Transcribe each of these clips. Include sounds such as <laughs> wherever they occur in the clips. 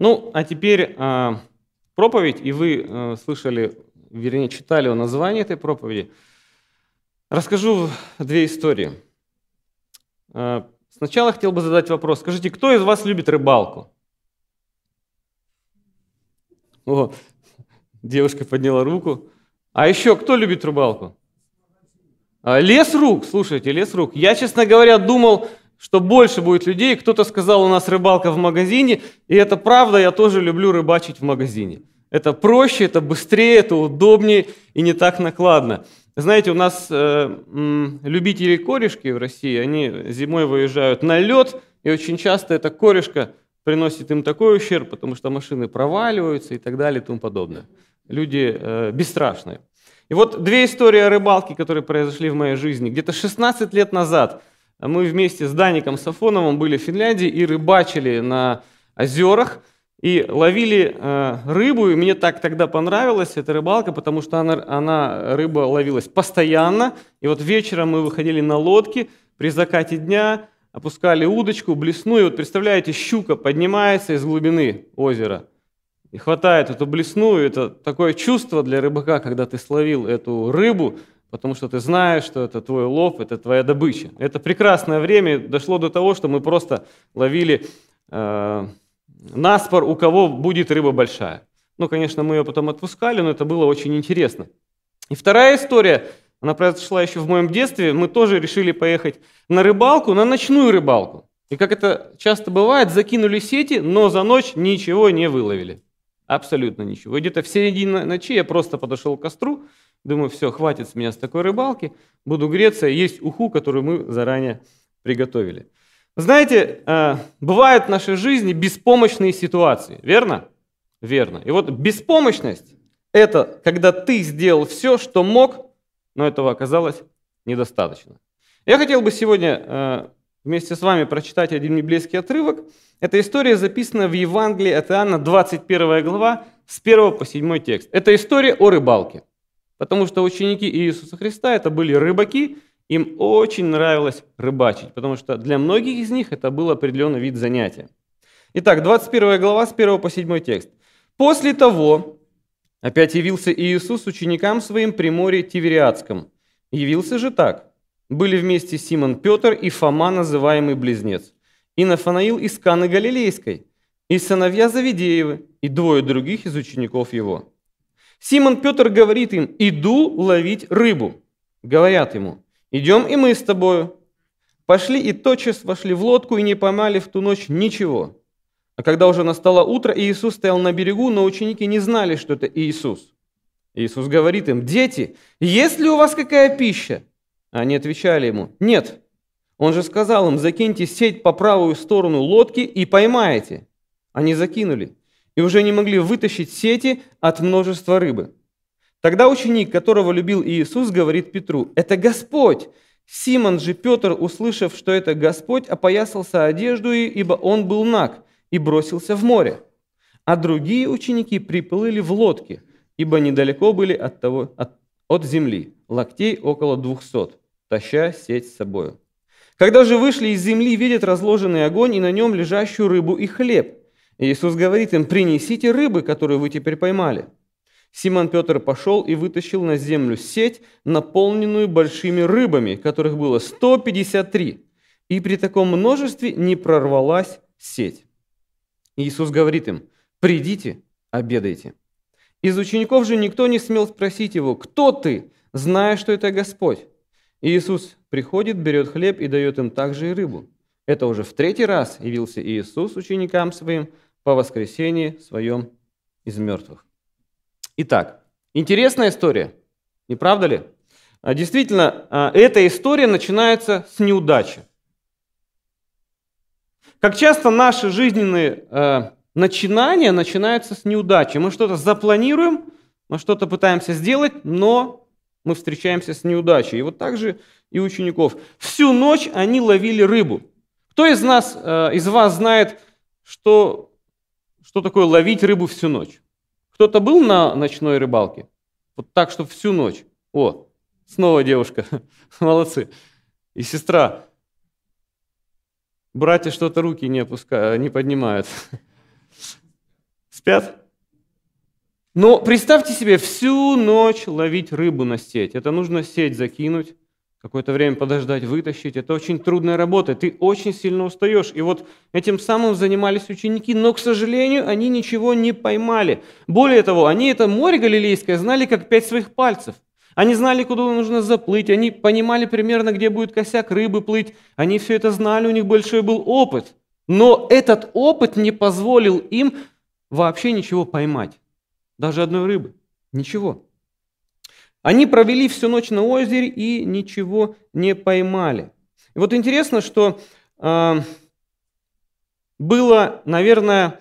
Ну, а теперь э, проповедь, и вы э, слышали, вернее, читали о названии этой проповеди. Расскажу две истории. Э, сначала хотел бы задать вопрос. Скажите, кто из вас любит рыбалку? О, девушка подняла руку. А еще кто любит рыбалку? А, лес рук, слушайте, лес рук. Я, честно говоря, думал, что больше будет людей. Кто-то сказал, у нас рыбалка в магазине, и это правда, я тоже люблю рыбачить в магазине. Это проще, это быстрее, это удобнее и не так накладно. Знаете, у нас э, любители корешки в России, они зимой выезжают на лед, и очень часто эта корешка приносит им такой ущерб, потому что машины проваливаются и так далее и тому подобное. Люди э, бесстрашные. И вот две истории о рыбалке, которые произошли в моей жизни. Где-то 16 лет назад мы вместе с Даником Сафоновым были в Финляндии и рыбачили на озерах и ловили э, рыбу. И мне так тогда понравилась эта рыбалка, потому что она, она, рыба ловилась постоянно. И вот вечером мы выходили на лодке при закате дня, опускали удочку, блесну. И вот представляете, щука поднимается из глубины озера – и хватает эту блесну, это такое чувство для рыбака, когда ты словил эту рыбу, потому что ты знаешь, что это твой лов, это твоя добыча. Это прекрасное время дошло до того, что мы просто ловили э, наспор, у кого будет рыба большая. Ну, конечно, мы ее потом отпускали, но это было очень интересно. И вторая история, она произошла еще в моем детстве. Мы тоже решили поехать на рыбалку, на ночную рыбалку. И как это часто бывает, закинули сети, но за ночь ничего не выловили. Абсолютно ничего. И где-то в середине ночи я просто подошел к костру, думаю, все, хватит с меня с такой рыбалки, буду греться, есть уху, которую мы заранее приготовили. Знаете, э, бывают в нашей жизни беспомощные ситуации, верно? Верно. И вот беспомощность – это когда ты сделал все, что мог, но этого оказалось недостаточно. Я хотел бы сегодня э, вместе с вами прочитать один библейский отрывок. Эта история записана в Евангелии от Иоанна, 21 глава, с 1 по 7 текст. Это история о рыбалке. Потому что ученики Иисуса Христа это были рыбаки, им очень нравилось рыбачить, потому что для многих из них это был определенный вид занятия. Итак, 21 глава с 1 по 7 текст. «После того опять явился Иисус ученикам своим при море Тивериадском. Явился же так. Были вместе Симон Петр и Фома, называемый Близнец, и Нафанаил из Каны Галилейской, и сыновья Завидеевы, и двое других из учеников его. Симон Петр говорит им, иду ловить рыбу. Говорят ему, идем и мы с тобою. Пошли и тотчас вошли в лодку и не поймали в ту ночь ничего. А когда уже настало утро, Иисус стоял на берегу, но ученики не знали, что это Иисус. Иисус говорит им, дети, есть ли у вас какая пища? Они отвечали ему, нет. Он же сказал им, закиньте сеть по правую сторону лодки и поймаете. Они закинули и уже не могли вытащить сети от множества рыбы. Тогда ученик, которого любил Иисус, говорит Петру, «Это Господь!» Симон же Петр, услышав, что это Господь, опоясался одежду, ибо он был наг, и бросился в море. А другие ученики приплыли в лодке, ибо недалеко были от, того, от, от земли, локтей около двухсот таща сеть с собою. Когда же вышли из земли, видят разложенный огонь и на нем лежащую рыбу и хлеб. Иисус говорит им, принесите рыбы, которую вы теперь поймали. Симон Петр пошел и вытащил на землю сеть, наполненную большими рыбами, которых было 153. И при таком множестве не прорвалась сеть. Иисус говорит им, придите, обедайте. Из учеников же никто не смел спросить его, кто ты, зная, что это Господь. Иисус приходит, берет хлеб и дает им также и рыбу. Это уже в третий раз явился Иисус ученикам своим по воскресении своем из мертвых. Итак, интересная история, не правда ли? А, действительно, а, эта история начинается с неудачи. Как часто наши жизненные а, начинания начинаются с неудачи. Мы что-то запланируем, мы что-то пытаемся сделать, но мы встречаемся с неудачей. И вот так же и учеников. Всю ночь они ловили рыбу. Кто из нас, из вас знает, что, что такое ловить рыбу всю ночь? Кто-то был на ночной рыбалке? Вот так, что всю ночь. О, снова девушка. <laughs> Молодцы. И сестра. Братья что-то руки не, опускают, не поднимают. <laughs> Спят? Но представьте себе, всю ночь ловить рыбу на сеть. Это нужно сеть закинуть, какое-то время подождать, вытащить. Это очень трудная работа, ты очень сильно устаешь. И вот этим самым занимались ученики, но, к сожалению, они ничего не поймали. Более того, они это море Галилейское знали как пять своих пальцев. Они знали, куда нужно заплыть, они понимали примерно, где будет косяк рыбы плыть. Они все это знали, у них большой был опыт. Но этот опыт не позволил им вообще ничего поймать. Даже одной рыбы. Ничего. Они провели всю ночь на озере и ничего не поймали. И вот интересно, что э, было, наверное,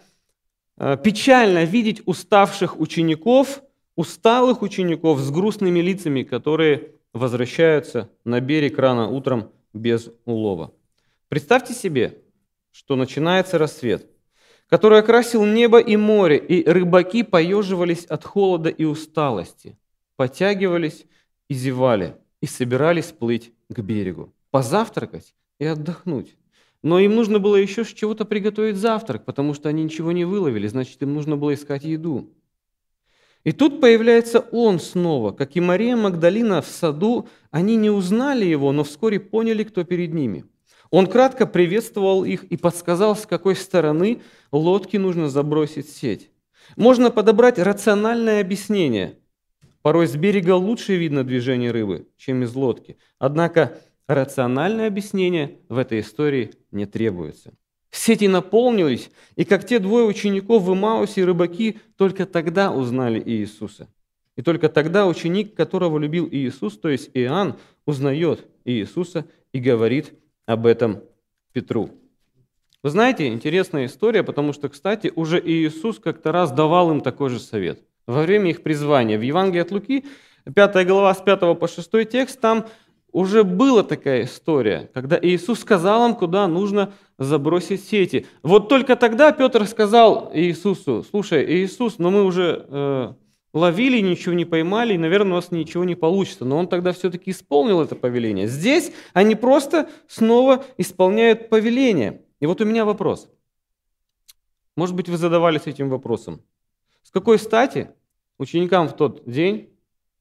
э, печально видеть уставших учеников, усталых учеников с грустными лицами, которые возвращаются на берег рано утром без улова. Представьте себе, что начинается рассвет, который окрасил небо и море, и рыбаки поеживались от холода и усталости – потягивались и зевали, и собирались плыть к берегу, позавтракать и отдохнуть. Но им нужно было еще с чего-то приготовить завтрак, потому что они ничего не выловили, значит, им нужно было искать еду. И тут появляется он снова, как и Мария Магдалина в саду. Они не узнали его, но вскоре поняли, кто перед ними. Он кратко приветствовал их и подсказал, с какой стороны лодки нужно забросить сеть. Можно подобрать рациональное объяснение. Порой с берега лучше видно движение рыбы, чем из лодки. Однако рациональное объяснение в этой истории не требуется. Сети наполнились, и как те двое учеников в Имаусе рыбаки только тогда узнали Иисуса. И только тогда ученик, которого любил Иисус, то есть Иоанн, узнает Иисуса и говорит об этом Петру. Вы знаете, интересная история, потому что, кстати, уже Иисус как-то раз давал им такой же совет во время их призвания. В Евангелии от Луки, 5 глава с 5 по 6 текст, там уже была такая история, когда Иисус сказал им, куда нужно забросить сети. Вот только тогда Петр сказал Иисусу, слушай, Иисус, но мы уже э, ловили, ничего не поймали, и, наверное, у нас ничего не получится. Но он тогда все-таки исполнил это повеление. Здесь они просто снова исполняют повеление. И вот у меня вопрос. Может быть, вы задавались этим вопросом. С какой стати Ученикам в тот день,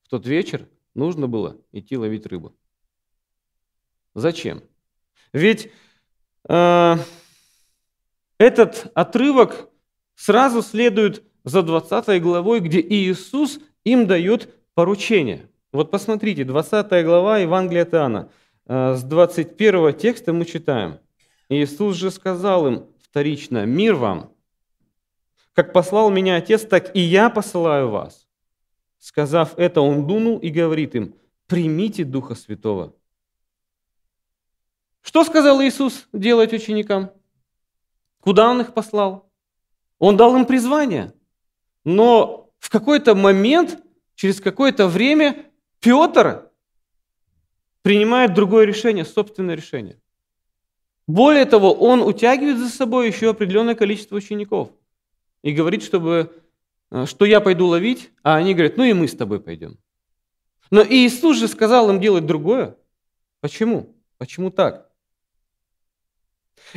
в тот вечер нужно было идти ловить рыбу. Зачем? Ведь э, этот отрывок сразу следует за 20 главой, где Иисус им дает поручение. Вот посмотрите, 20 глава Евангелия от Иоанна. Э, с 21 текста мы читаем. Иисус же сказал им вторично, «Мир вам, как послал меня Отец, так и я посылаю вас. Сказав это, он дунул и говорит им, примите Духа Святого. Что сказал Иисус делать ученикам? Куда Он их послал? Он дал им призвание. Но в какой-то момент, через какое-то время, Петр принимает другое решение, собственное решение. Более того, он утягивает за собой еще определенное количество учеников и говорит, чтобы, э, что я пойду ловить, а они говорят, ну и мы с тобой пойдем. Но Иисус же сказал им делать другое. Почему? Почему так?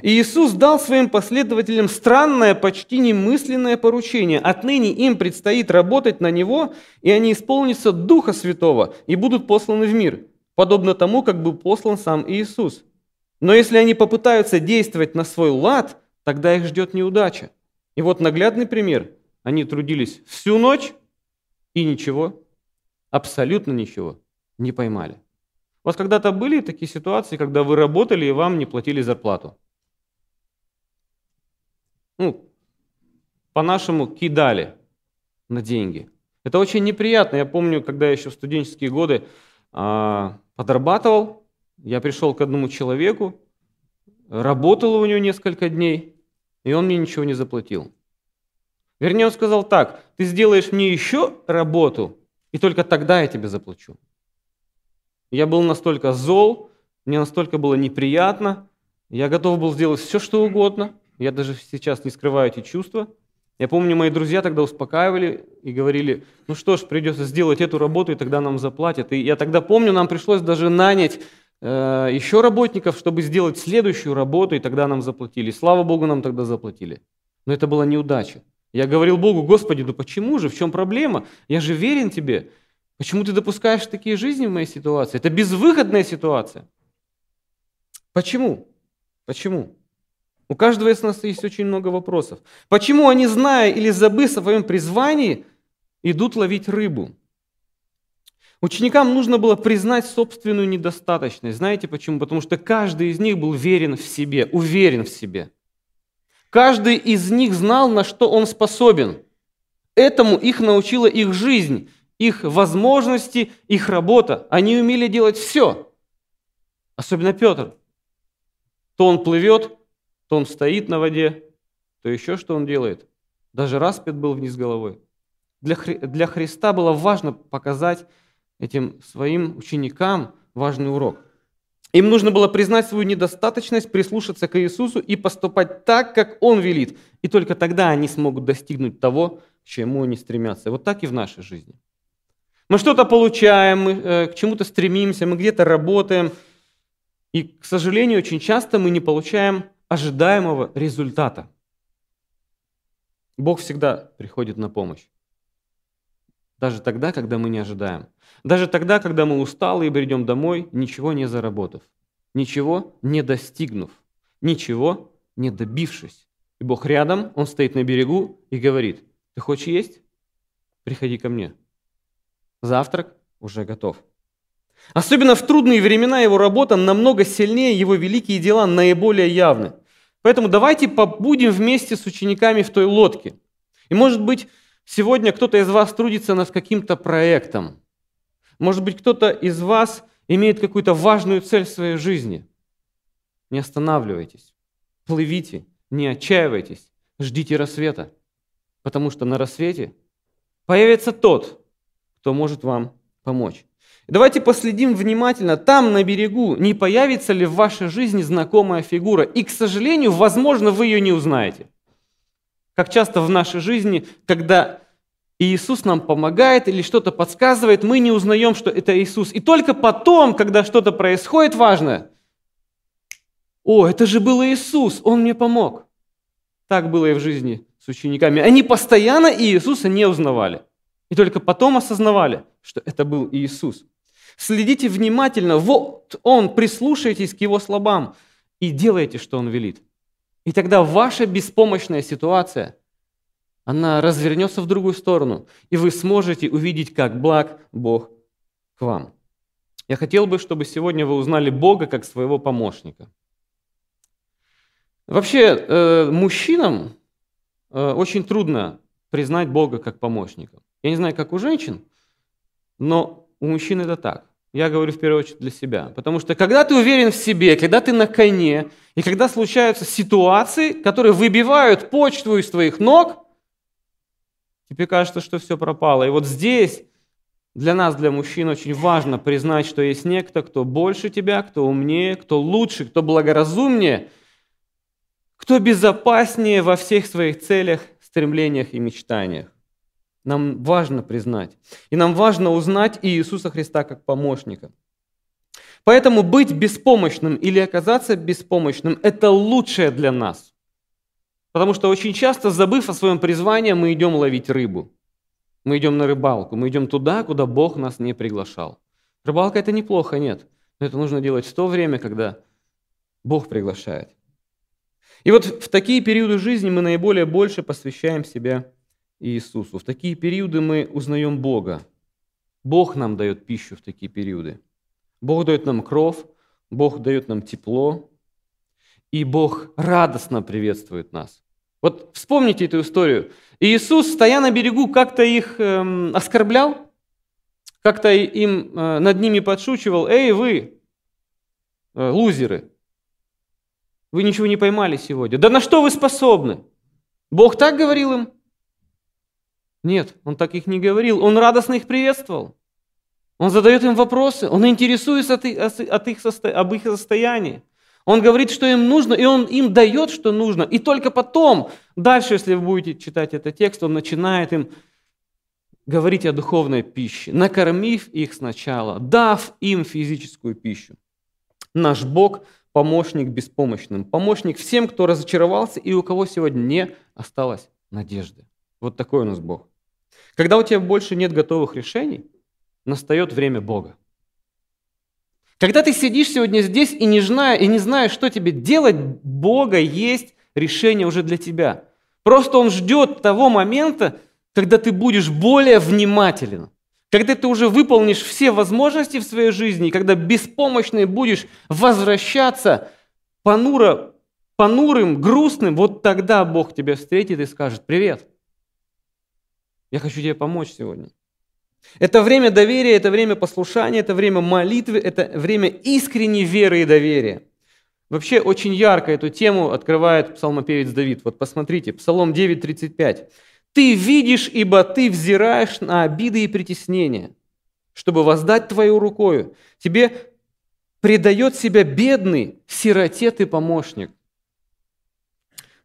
Иисус дал своим последователям странное, почти немысленное поручение. Отныне им предстоит работать на Него, и они исполнятся Духа Святого и будут посланы в мир, подобно тому, как был послан сам Иисус. Но если они попытаются действовать на свой лад, тогда их ждет неудача. И вот наглядный пример. Они трудились всю ночь и ничего, абсолютно ничего не поймали. У вас когда-то были такие ситуации, когда вы работали и вам не платили зарплату? Ну, по-нашему кидали на деньги. Это очень неприятно. Я помню, когда я еще в студенческие годы а, подрабатывал, я пришел к одному человеку, работал у него несколько дней, и он мне ничего не заплатил. Вернее, он сказал так, ты сделаешь мне еще работу, и только тогда я тебе заплачу. Я был настолько зол, мне настолько было неприятно, я готов был сделать все, что угодно. Я даже сейчас не скрываю эти чувства. Я помню, мои друзья тогда успокаивали и говорили, ну что ж, придется сделать эту работу, и тогда нам заплатят. И я тогда помню, нам пришлось даже нанять еще работников, чтобы сделать следующую работу, и тогда нам заплатили. Слава Богу, нам тогда заплатили. Но это была неудача. Я говорил Богу, Господи, ну почему же, в чем проблема? Я же верен Тебе. Почему ты допускаешь такие жизни в моей ситуации? Это безвыходная ситуация. Почему? Почему? У каждого из нас есть очень много вопросов. Почему они, зная или забыв о своем призвании, идут ловить рыбу? Ученикам нужно было признать собственную недостаточность. Знаете почему? Потому что каждый из них был верен в себе, уверен в себе. Каждый из них знал, на что он способен. Этому их научила их жизнь, их возможности, их работа. Они умели делать все. Особенно Петр. То он плывет, то он стоит на воде, то еще что он делает. Даже распят был вниз головой. Для, Хри... для Христа было важно показать этим своим ученикам важный урок. Им нужно было признать свою недостаточность, прислушаться к Иисусу и поступать так, как Он велит. И только тогда они смогут достигнуть того, к чему они стремятся. Вот так и в нашей жизни. Мы что-то получаем, мы э, к чему-то стремимся, мы где-то работаем. И, к сожалению, очень часто мы не получаем ожидаемого результата. Бог всегда приходит на помощь. Даже тогда, когда мы не ожидаем. Даже тогда, когда мы усталы и бредем домой, ничего не заработав, ничего не достигнув, ничего не добившись. И Бог рядом, Он стоит на берегу и говорит, ты хочешь есть? Приходи ко мне. Завтрак уже готов. Особенно в трудные времена его работа намного сильнее, его великие дела наиболее явны. Поэтому давайте побудем вместе с учениками в той лодке. И может быть, Сегодня кто-то из вас трудится над каким-то проектом. Может быть, кто-то из вас имеет какую-то важную цель в своей жизни. Не останавливайтесь, плывите, не отчаивайтесь, ждите рассвета, потому что на рассвете появится тот, кто может вам помочь. Давайте последим внимательно, там на берегу не появится ли в вашей жизни знакомая фигура. И, к сожалению, возможно, вы ее не узнаете. Как часто в нашей жизни, когда Иисус нам помогает или что-то подсказывает, мы не узнаем, что это Иисус. И только потом, когда что-то происходит важное, о, это же был Иисус, Он мне помог. Так было и в жизни с учениками. Они постоянно Иисуса не узнавали. И только потом осознавали, что это был Иисус. Следите внимательно, вот Он, прислушайтесь к Его словам и делайте, что Он велит. И тогда ваша беспомощная ситуация, она развернется в другую сторону, и вы сможете увидеть, как благ Бог к вам. Я хотел бы, чтобы сегодня вы узнали Бога как своего помощника. Вообще, э, мужчинам э, очень трудно признать Бога как помощника. Я не знаю, как у женщин, но у мужчин это так. Я говорю в первую очередь для себя. Потому что когда ты уверен в себе, когда ты на коне, и когда случаются ситуации, которые выбивают почту из твоих ног, тебе кажется, что все пропало. И вот здесь для нас, для мужчин, очень важно признать, что есть некто, кто больше тебя, кто умнее, кто лучше, кто благоразумнее, кто безопаснее во всех своих целях, стремлениях и мечтаниях. Нам важно признать. И нам важно узнать Иисуса Христа как помощника. Поэтому быть беспомощным или оказаться беспомощным – это лучшее для нас. Потому что очень часто, забыв о своем призвании, мы идем ловить рыбу. Мы идем на рыбалку, мы идем туда, куда Бог нас не приглашал. Рыбалка – это неплохо, нет. Но это нужно делать в то время, когда Бог приглашает. И вот в такие периоды жизни мы наиболее больше посвящаем себя Иисусу. В такие периоды мы узнаем Бога. Бог нам дает пищу в такие периоды. Бог дает нам кров, Бог дает нам тепло, и Бог радостно приветствует нас. Вот вспомните эту историю. Иисус, стоя на берегу, как-то их эм, оскорблял, как-то им э, над ними подшучивал. Эй, вы, э, лузеры, вы ничего не поймали сегодня. Да на что вы способны? Бог так говорил им? Нет, он так их не говорил. Он радостно их приветствовал. Он задает им вопросы, он интересуется от их, от их, об их состоянии. Он говорит, что им нужно, и он им дает, что нужно. И только потом, дальше, если вы будете читать этот текст, он начинает им говорить о духовной пище, накормив их сначала, дав им физическую пищу. Наш Бог – помощник беспомощным, помощник всем, кто разочаровался и у кого сегодня не осталось надежды. Вот такой у нас Бог. Когда у тебя больше нет готовых решений, настает время Бога. Когда ты сидишь сегодня здесь и не, зная, и не знаешь, что тебе делать, Бога есть решение уже для тебя. Просто Он ждет того момента, когда ты будешь более внимателен, когда ты уже выполнишь все возможности в своей жизни, когда беспомощный будешь возвращаться понуро, понурым, грустным, вот тогда Бог тебя встретит и скажет «Привет, я хочу тебе помочь сегодня». Это время доверия, это время послушания, это время молитвы, это время искренней веры и доверия. Вообще очень ярко эту тему открывает псалмопевец Давид. Вот посмотрите, Псалом 9.35. «Ты видишь, ибо ты взираешь на обиды и притеснения, чтобы воздать твою рукою. Тебе предает себя бедный, сироте ты помощник».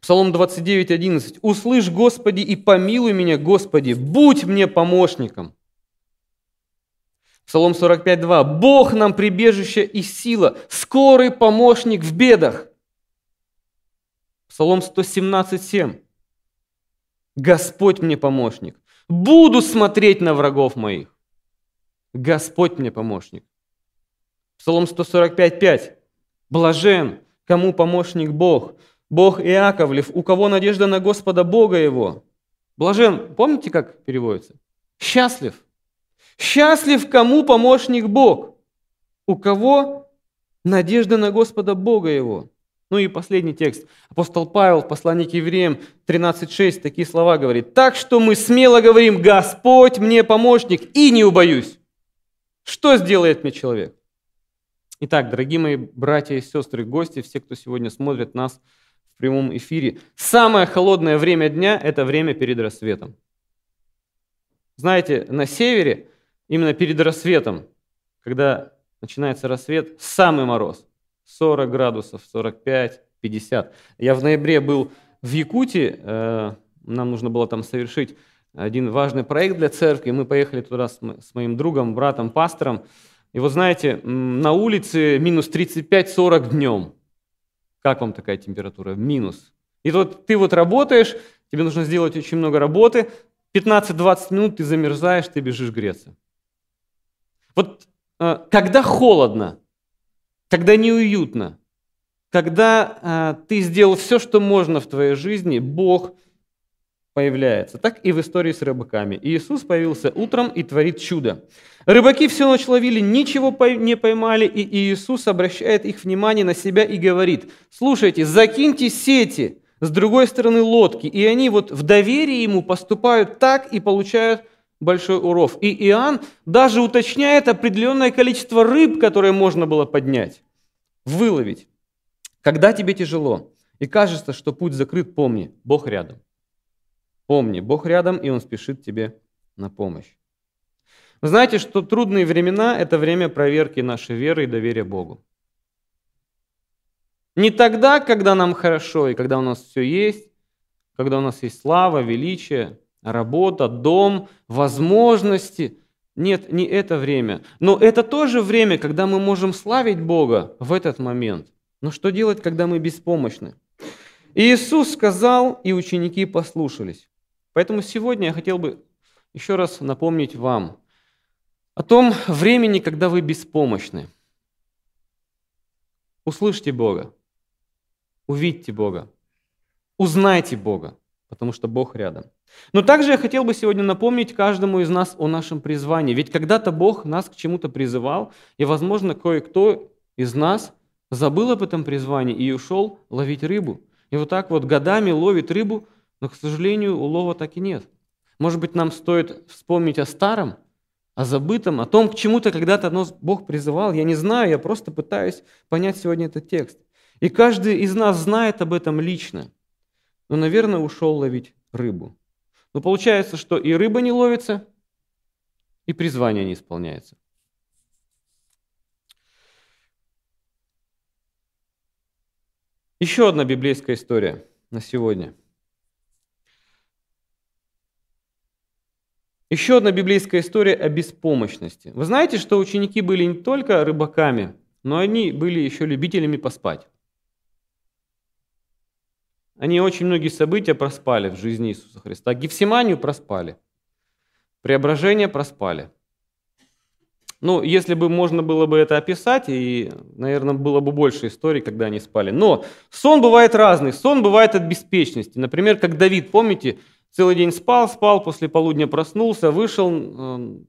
Псалом 29.11. «Услышь, Господи, и помилуй меня, Господи, будь мне помощником». Псалом 45.2. «Бог нам прибежище и сила, скорый помощник в бедах». Псалом 117.7. «Господь мне помощник, буду смотреть на врагов моих». Господь мне помощник. Псалом 145.5. «Блажен, кому помощник Бог, Бог Иаковлев, у кого надежда на Господа Бога его». Блажен, помните, как переводится? Счастлив. Счастлив, кому помощник Бог, у кого надежда на Господа Бога его. Ну и последний текст. Апостол Павел в послании к евреям 13.6 такие слова говорит. «Так что мы смело говорим, Господь мне помощник, и не убоюсь». Что сделает мне человек? Итак, дорогие мои братья и сестры, гости, все, кто сегодня смотрит нас в прямом эфире, самое холодное время дня – это время перед рассветом. Знаете, на севере именно перед рассветом, когда начинается рассвет, самый мороз. 40 градусов, 45, 50. Я в ноябре был в Якутии, э, нам нужно было там совершить один важный проект для церкви. Мы поехали туда с моим другом, братом, пастором. И вот знаете, на улице минус 35-40 днем. Как вам такая температура? Минус. И вот ты вот работаешь, тебе нужно сделать очень много работы, 15-20 минут ты замерзаешь, ты бежишь греться. Вот э, когда холодно, когда неуютно, когда э, ты сделал все, что можно в твоей жизни, Бог появляется. Так и в истории с рыбаками. Иисус появился утром и творит чудо. Рыбаки всю ночь ловили, ничего не поймали, и Иисус обращает их внимание на себя и говорит, слушайте, закиньте сети с другой стороны лодки. И они вот в доверии ему поступают так и получают большой уров. И Иоанн даже уточняет определенное количество рыб, которые можно было поднять, выловить. Когда тебе тяжело и кажется, что путь закрыт, помни, Бог рядом. Помни, Бог рядом, и Он спешит тебе на помощь. Вы знаете, что трудные времена – это время проверки нашей веры и доверия Богу. Не тогда, когда нам хорошо и когда у нас все есть, когда у нас есть слава, величие – работа, дом, возможности. Нет, не это время. Но это тоже время, когда мы можем славить Бога в этот момент. Но что делать, когда мы беспомощны? И Иисус сказал, и ученики послушались. Поэтому сегодня я хотел бы еще раз напомнить вам о том времени, когда вы беспомощны. Услышьте Бога, увидьте Бога, узнайте Бога, потому что Бог рядом. Но также я хотел бы сегодня напомнить каждому из нас о нашем призвании. Ведь когда-то Бог нас к чему-то призывал, и, возможно, кое-кто из нас забыл об этом призвании и ушел ловить рыбу. И вот так вот годами ловит рыбу, но, к сожалению, улова так и нет. Может быть, нам стоит вспомнить о старом, о забытом, о том, к чему-то когда-то нас Бог призывал. Я не знаю, я просто пытаюсь понять сегодня этот текст. И каждый из нас знает об этом лично, но, наверное, ушел ловить рыбу. Но получается, что и рыба не ловится, и призвание не исполняется. Еще одна библейская история на сегодня. Еще одна библейская история о беспомощности. Вы знаете, что ученики были не только рыбаками, но они были еще любителями поспать. они очень многие события проспали в жизни Иисуса Христа. Гефсиманию проспали, преображение проспали. Ну, если бы можно было бы это описать, и, наверное, было бы больше историй, когда они спали. Но сон бывает разный. Сон бывает от беспечности. Например, как Давид, помните, целый день спал, спал, после полудня проснулся, вышел, эм,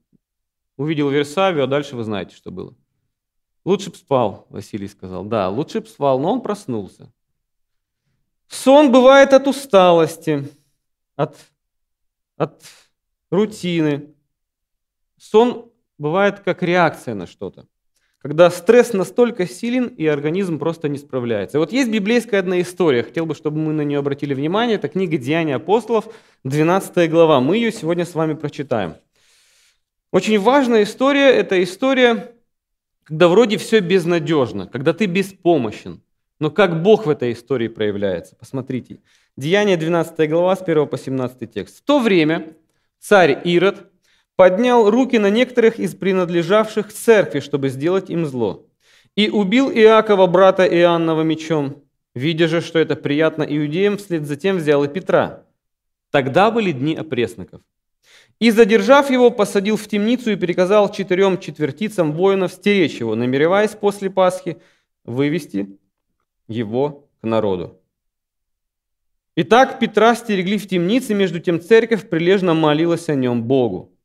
увидел Версавию, а дальше вы знаете, что было. Лучше бы спал, Василий сказал. Да, лучше бы спал, но он проснулся. Сон бывает от усталости, от, от рутины. Сон бывает как реакция на что-то. Когда стресс настолько силен, и организм просто не справляется. И вот есть библейская одна история, хотел бы, чтобы мы на нее обратили внимание. Это книга «Деяния апостолов», 12 глава. Мы ее сегодня с вами прочитаем. Очень важная история – это история, когда вроде все безнадежно, когда ты беспомощен. Но как Бог в этой истории проявляется? Посмотрите. Деяние 12 глава с 1 по 17 текст. В то время царь Ирод поднял руки на некоторых из принадлежавших церкви, чтобы сделать им зло. И убил Иакова, брата Иоаннова, мечом. Видя же, что это приятно иудеям, вслед за тем взял и Петра. Тогда были дни опресноков. И, задержав его, посадил в темницу и приказал четырем четвертицам воинов стеречь его, намереваясь после Пасхи вывести его к народу. Итак, Петра стерегли в темнице, между тем церковь прилежно молилась о нем Богу.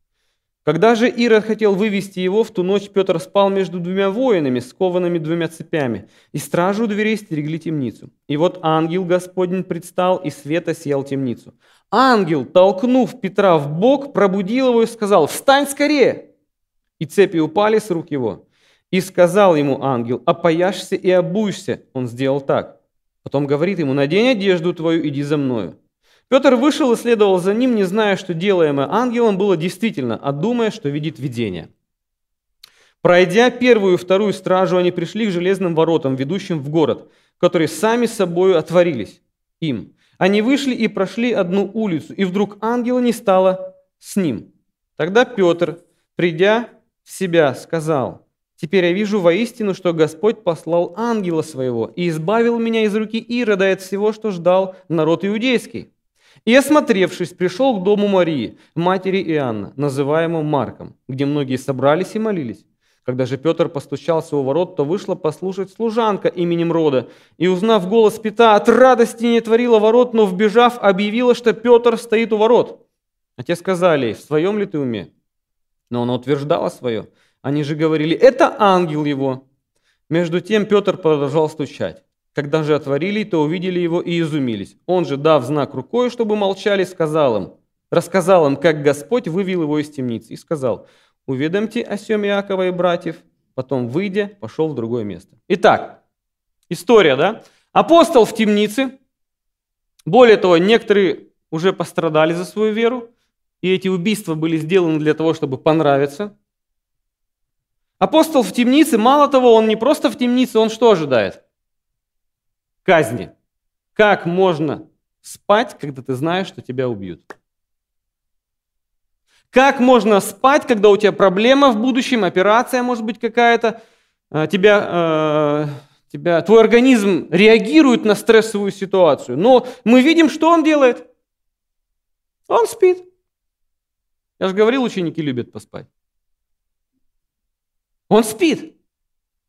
Когда же Ирод хотел вывести его, в ту ночь Петр спал между двумя воинами, скованными двумя цепями, и стражу дверей стерегли темницу. И вот ангел Господень предстал, и света съел темницу. Ангел, толкнув Петра в бок, пробудил его и сказал, «Встань скорее!» И цепи упали с рук его. И сказал ему ангел, «Опояшься и обуешься». Он сделал так. Потом говорит ему, «Надень одежду твою, иди за мною». Петр вышел и следовал за ним, не зная, что делаемое ангелом было действительно, а думая, что видит видение. Пройдя первую и вторую стражу, они пришли к железным воротам, ведущим в город, которые сами собою отворились им. Они вышли и прошли одну улицу, и вдруг ангела не стало с ним. Тогда Петр, придя в себя, сказал, «Теперь я вижу воистину, что Господь послал ангела своего и избавил меня из руки Ирода от всего, что ждал народ иудейский». И, осмотревшись, пришел к дому Марии, матери Иоанна, называемому Марком, где многие собрались и молились. Когда же Петр постучался у ворот, то вышла послушать служанка именем рода, и, узнав голос Петра, от радости не творила ворот, но, вбежав, объявила, что Петр стоит у ворот. А те сказали в своем ли ты уме? Но она утверждала свое. Они же говорили, это ангел его. Между тем Петр продолжал стучать. Когда же отворили, то увидели его и изумились. Он же, дав знак рукой, чтобы молчали, сказал им, рассказал им, как Господь вывел его из темницы, и сказал, уведомьте о сем Иакова и братьев, потом, выйдя, пошел в другое место. Итак, история, да? Апостол в темнице, более того, некоторые уже пострадали за свою веру, и эти убийства были сделаны для того, чтобы понравиться. Апостол в темнице, мало того, он не просто в темнице, он что ожидает? Казни. Как можно спать, когда ты знаешь, что тебя убьют? Как можно спать, когда у тебя проблема в будущем, операция может быть какая-то, а, тебя, э, тебя, твой организм реагирует на стрессовую ситуацию. Но мы видим, что он делает. Он спит. Я же говорил, ученики любят поспать. Он спит.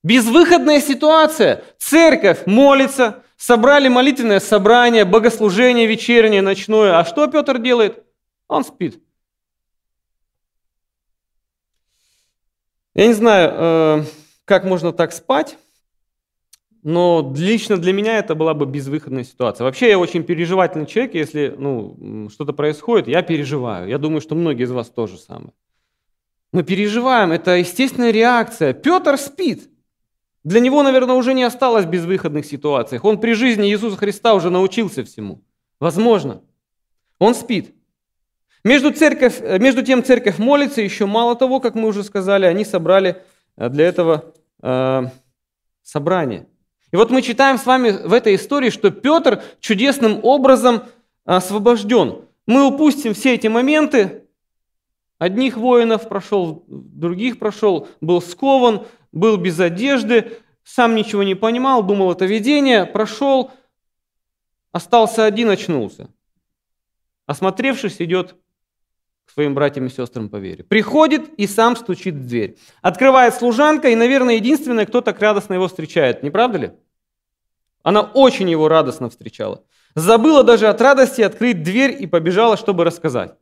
Безвыходная ситуация. Церковь молится, собрали молитвенное собрание, богослужение вечернее, ночное. А что Петр делает? Он спит. Я не знаю, э, как можно так спать, но лично для меня это была бы безвыходная ситуация. Вообще я очень переживательный человек, если ну, что-то происходит, я переживаю. Я думаю, что многие из вас тоже самое. Мы переживаем, это естественная реакция. Петр спит. Для него, наверное, уже не осталось безвыходных ситуаций. Он при жизни Иисуса Христа уже научился всему. Возможно. Он спит. Между, церковь, э, между тем церковь молится, еще мало того, как мы уже сказали, они собрали э, для этого э, собрание. И вот мы читаем с вами в этой истории, что Петр чудесным образом освобожден. Мы упустим все эти моменты. Одних воинов прошел, других прошел, был скован, был без одежды, сам ничего не понимал, думал, это видение, прошел. остался один, очнулся. Осмотревшись, идет к своим братьям и сестрам по вере. Приходит и сам стучит в дверь. Открывает служанка, и, наверное, единственное, кто так радостно его встречает. Не правда ли? Она очень его радостно встречала. Забыла даже от радости открыть дверь и побежала, чтобы рассказать.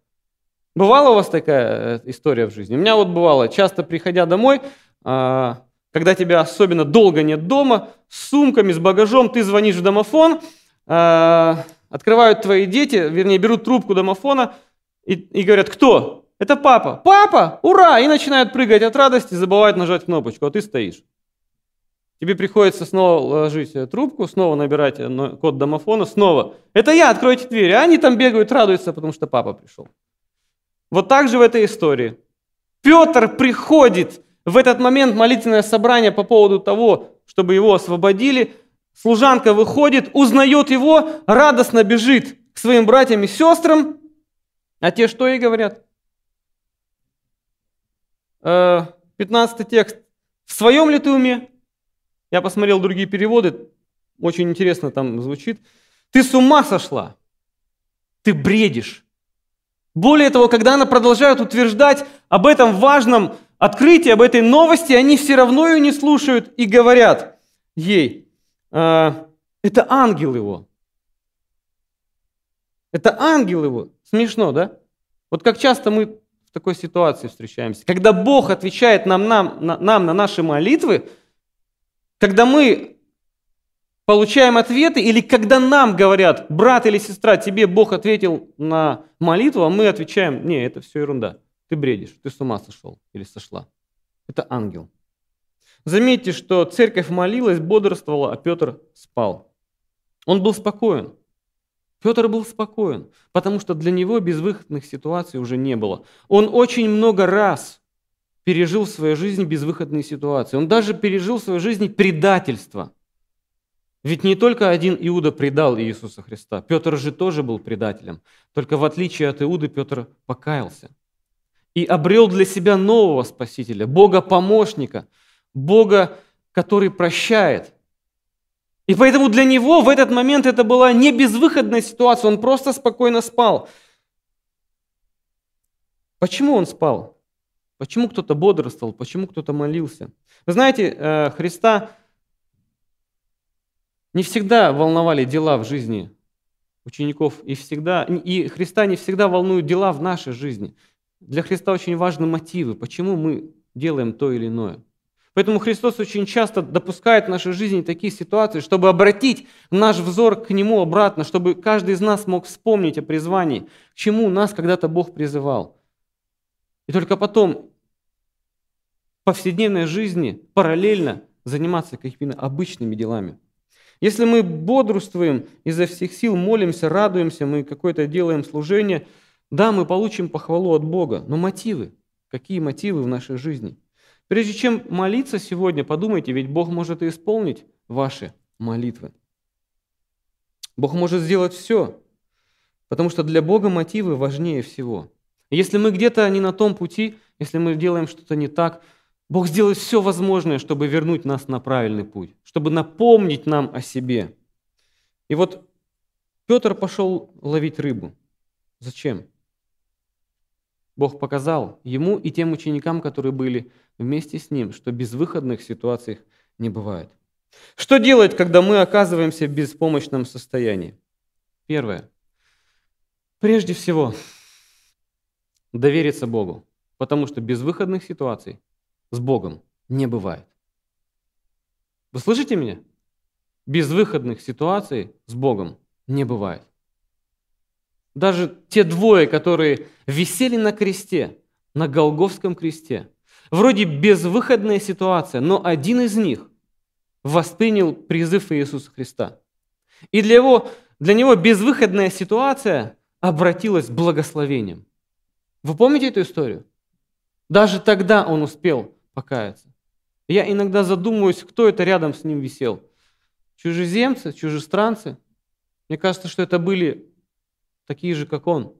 Бывала у вас такая э, история в жизни? У меня вот бывало, часто приходя домой, когда тебя особенно долго нет дома, с сумками, с багажом, ты звонишь в домофон, а, открывают твои дети, вернее, берут трубку домофона и, и говорят, кто? Это папа. Папа! Ура! И начинают прыгать от радости, забывают нажать кнопочку, а ты стоишь. Тебе приходится снова ложить э, трубку, снова набирать э, код домофона, снова. Это я, откройте дверь. А они там бегают, радуются, потому что папа пришел. Вот так же в этой истории. Петр приходит в этот момент молитвенное собрание по поводу того, чтобы его освободили. Служанка выходит, узнает его, радостно бежит к своим братьям и сестрам. А те что ей говорят? 15 э, текст. В своем ли ты уме? Я посмотрел другие переводы, очень интересно там звучит. Ты с ума сошла, ты бредишь. Более того, когда она продолжает утверждать об этом важном открытии, об этой новости, они все равно ее не слушают и говорят ей, э, это ангел его. Это ангел его. Смешно, да? Вот как часто мы в такой ситуации встречаемся. Когда Бог отвечает нам, нам, на, нам на наши молитвы, когда мы получаем ответы, или когда нам говорят, брат или сестра, тебе Бог ответил на молитву, а мы отвечаем, не, это все ерунда, ты бредишь, ты с ума сошел или сошла. Это ангел. Заметьте, что церковь молилась, бодрствовала, а Петр спал. Он был спокоен. Петр был спокоен, потому что для него безвыходных ситуаций уже не было. Он очень много раз пережил в своей жизни безвыходные ситуации. Он даже пережил в своей жизни предательство. Ведь не только один Иуда предал Иисуса Христа. Петр же тоже был предателем. Только в отличие от Иуды Петр покаялся. И обрел для себя нового Спасителя, Бога-помощника, Бога, который прощает. И поэтому для него в этот момент это была не безвыходная ситуация, он просто спокойно спал. Почему он спал? Почему кто-то бодрствовал, почему кто-то молился? Вы знаете, э, Христа не всегда волновали дела в жизни учеников, и, всегда, и Христа не всегда волнуют дела в нашей жизни. Для Христа очень важны мотивы, почему мы делаем то или иное. Поэтому Христос очень часто допускает в нашей жизни такие ситуации, чтобы обратить наш взор к Нему обратно, чтобы каждый из нас мог вспомнить о призвании, к чему нас когда-то Бог призывал. И только потом повседневной жизни параллельно заниматься какими-то обычными делами. Если мы бодрствуем изо всех сил, молимся, радуемся, мы какое-то делаем служение, да, мы получим похвалу от Бога, но мотивы, какие мотивы в нашей жизни? Прежде чем молиться сегодня, подумайте, ведь Бог может и исполнить ваши молитвы. Бог может сделать все, потому что для Бога мотивы важнее всего. если мы где-то не на том пути, если мы делаем что-то не так, Бог сделает все возможное, чтобы вернуть нас на правильный путь, чтобы напомнить нам о себе. И вот Петр пошел ловить рыбу. Зачем? Бог показал ему и тем ученикам, которые были вместе с ним, что безвыходных ситуаций не бывает. Что делать, когда мы оказываемся в беспомощном состоянии? Первое. Прежде всего, довериться Богу, потому что безвыходных ситуаций с Богом не бывает. Вы слышите меня? Безвыходных ситуаций с Богом не бывает. Даже те двое, которые висели на кресте, на Голговском кресте, вроде безвыходная ситуация, но один из них воспринял призыв Иисуса Христа. И для, его, для него безвыходная ситуация обратилась благословением. Вы помните эту историю? Даже тогда он успел покаяться. Я иногда задумываюсь, кто это рядом с ним висел. Чужеземцы, чужестранцы. Мне кажется, что это были такие же, как он.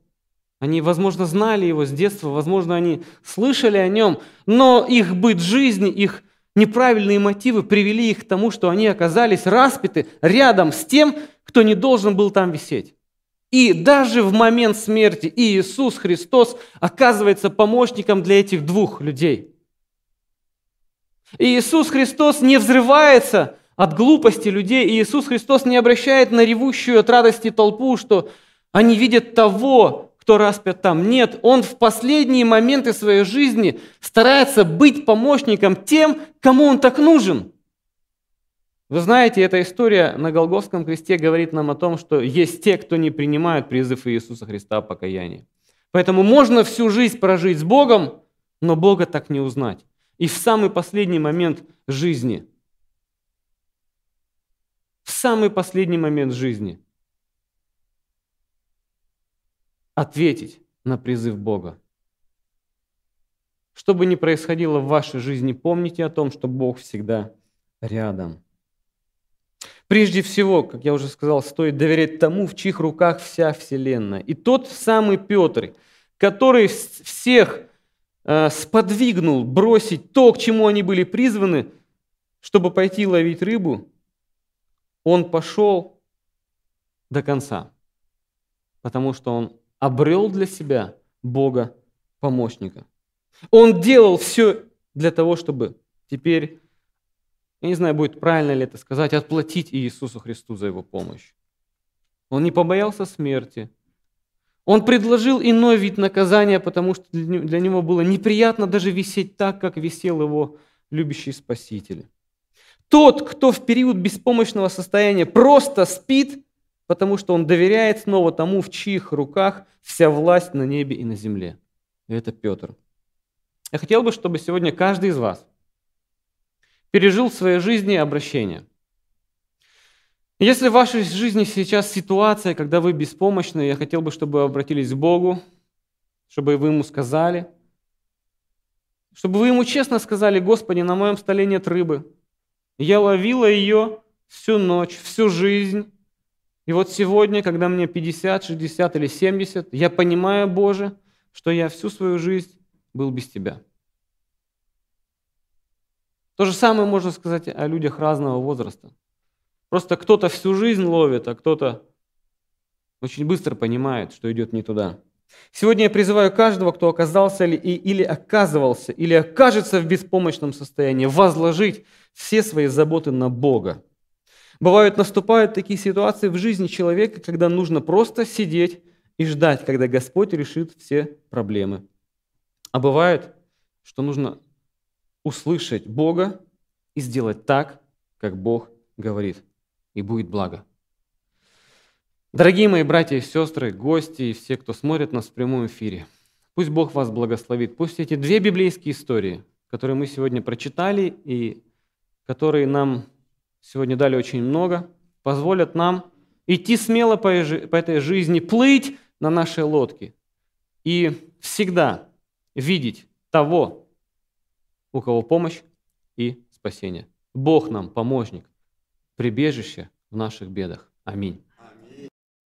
Они, возможно, знали его с детства, возможно, они слышали о нем, но их быт жизни, их неправильные мотивы привели их к тому, что они оказались распяты рядом с тем, кто не должен был там висеть. И даже в момент смерти Иисус Христос оказывается помощником для этих двух людей. Иисус Христос не взрывается от глупости людей, Иисус Христос не обращает на ревущую от радости толпу, что они видят того, кто распят там. Нет, Он в последние моменты своей жизни старается быть помощником тем, кому Он так нужен. Вы знаете, эта история на Голгофском кресте говорит нам о том, что есть те, кто не принимают призыв Иисуса Христа о покаянии. Поэтому можно всю жизнь прожить с Богом, но Бога так не узнать. И в самый последний момент жизни, в самый последний момент жизни ответить на призыв Бога. Что бы ни происходило в вашей жизни, помните о том, что Бог всегда рядом. Прежде всего, как я уже сказал, стоит доверять тому, в чьих руках вся Вселенная. И тот самый Петр, который всех э, сподвигнул бросить то, к чему они были призваны, чтобы пойти ловить рыбу, он пошел до конца, потому что он обрел для себя Бога помощника. Он делал все для того, чтобы теперь я не знаю, будет правильно ли это сказать, отплатить Иисусу Христу за его помощь. Он не побоялся смерти. Он предложил иной вид наказания, потому что для него было неприятно даже висеть так, как висел его любящий Спаситель. Тот, кто в период беспомощного состояния просто спит, потому что он доверяет снова тому, в чьих руках вся власть на небе и на земле. И это Петр. Я хотел бы, чтобы сегодня каждый из вас пережил в своей жизни обращение. Если в вашей жизни сейчас ситуация, когда вы беспомощны, я хотел бы, чтобы вы обратились к Богу, чтобы вы Ему сказали, чтобы вы Ему честно сказали, Господи, на моем столе нет рыбы. Я ловила ее всю ночь, всю жизнь. И вот сегодня, когда мне 50, 60 или 70, я понимаю, Боже, что я всю свою жизнь был без Тебя. То же самое можно сказать о людях разного возраста. Просто кто-то всю жизнь ловит, а кто-то очень быстро понимает, что идет не туда. Сегодня я призываю каждого, кто оказался или, или оказывался, или окажется в беспомощном состоянии, возложить все свои заботы на Бога. Бывают, наступают такие ситуации в жизни человека, когда нужно просто сидеть и ждать, когда Господь решит все проблемы. А бывает, что нужно услышать Бога и сделать так, как Бог говорит, и будет благо. Дорогие мои братья и сестры, гости и все, кто смотрит нас в прямом эфире, пусть Бог вас благословит. Пусть эти две библейские истории, которые мы сегодня прочитали и которые нам сегодня дали очень много, позволят нам идти смело по этой жизни, плыть на нашей лодке и всегда видеть того, у кого помощь и спасение. Бог нам помощник, прибежище в наших бедах. Аминь.